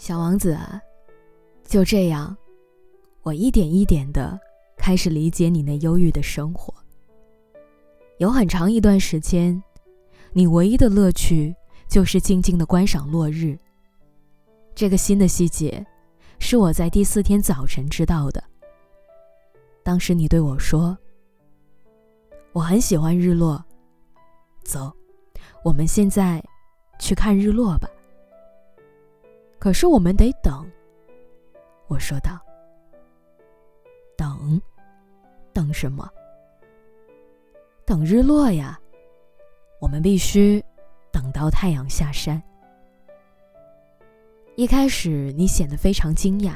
小王子啊，就这样，我一点一点的开始理解你那忧郁的生活。有很长一段时间，你唯一的乐趣就是静静的观赏落日。这个新的细节，是我在第四天早晨知道的。当时你对我说：“我很喜欢日落，走，我们现在去看日落吧。”可是我们得等。我说道：“等，等什么？等日落呀！我们必须等到太阳下山。”一开始你显得非常惊讶，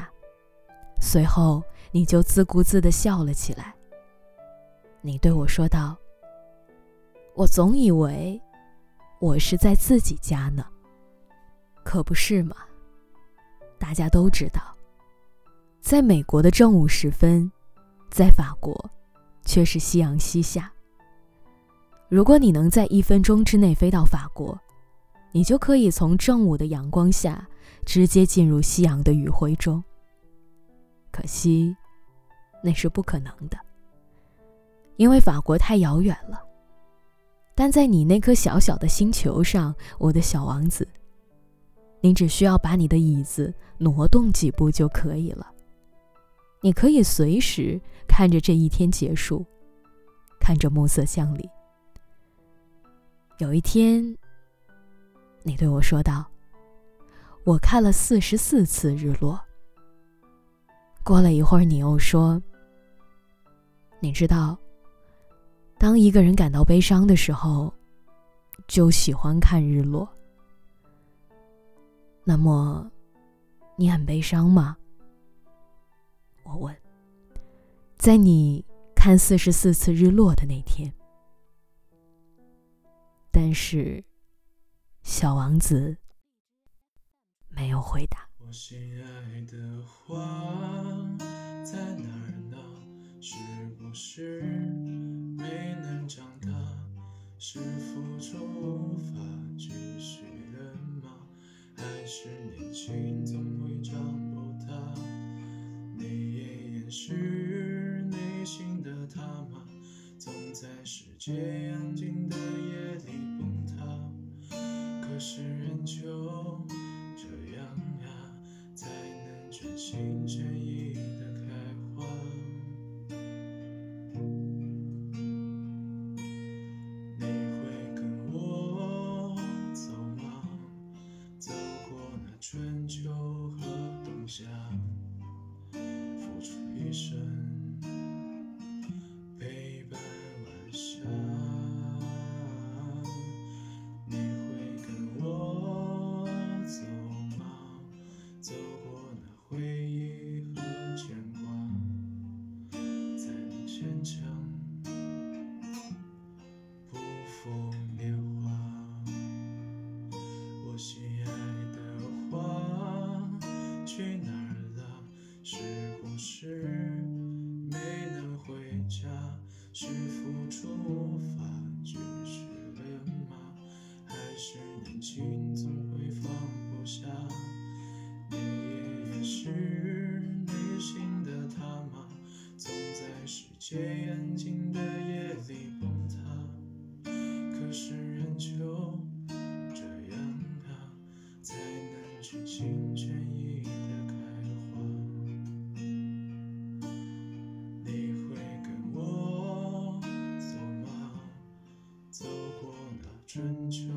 随后你就自顾自的笑了起来。你对我说道：“我总以为我是在自己家呢，可不是嘛。”大家都知道，在美国的正午时分，在法国却是夕阳西下。如果你能在一分钟之内飞到法国，你就可以从正午的阳光下直接进入夕阳的余晖中。可惜，那是不可能的，因为法国太遥远了。但在你那颗小小的星球上，我的小王子。你只需要把你的椅子挪动几步就可以了。你可以随时看着这一天结束，看着暮色降临。有一天，你对我说道：“我看了四十四次日落。”过了一会儿，你又说：“你知道，当一个人感到悲伤的时候，就喜欢看日落。”那么，你很悲伤吗？我问。在你看四十四次日落的那天，但是，小王子没有回答。我心爱的花在哪儿呢？是不是没能长大？是付出无法？是年轻总会找不到你也掩饰内心的他吗？总在世界安静的夜里崩塌，可是人就这样啊，才能全心全意。去哪了？是不是没能回家？是付出无法继续了吗？还是年轻总会放不下？你也是内心的他吗？总在世界安静的夜里崩塌，可是仍旧。这样啊，才能全心全春秋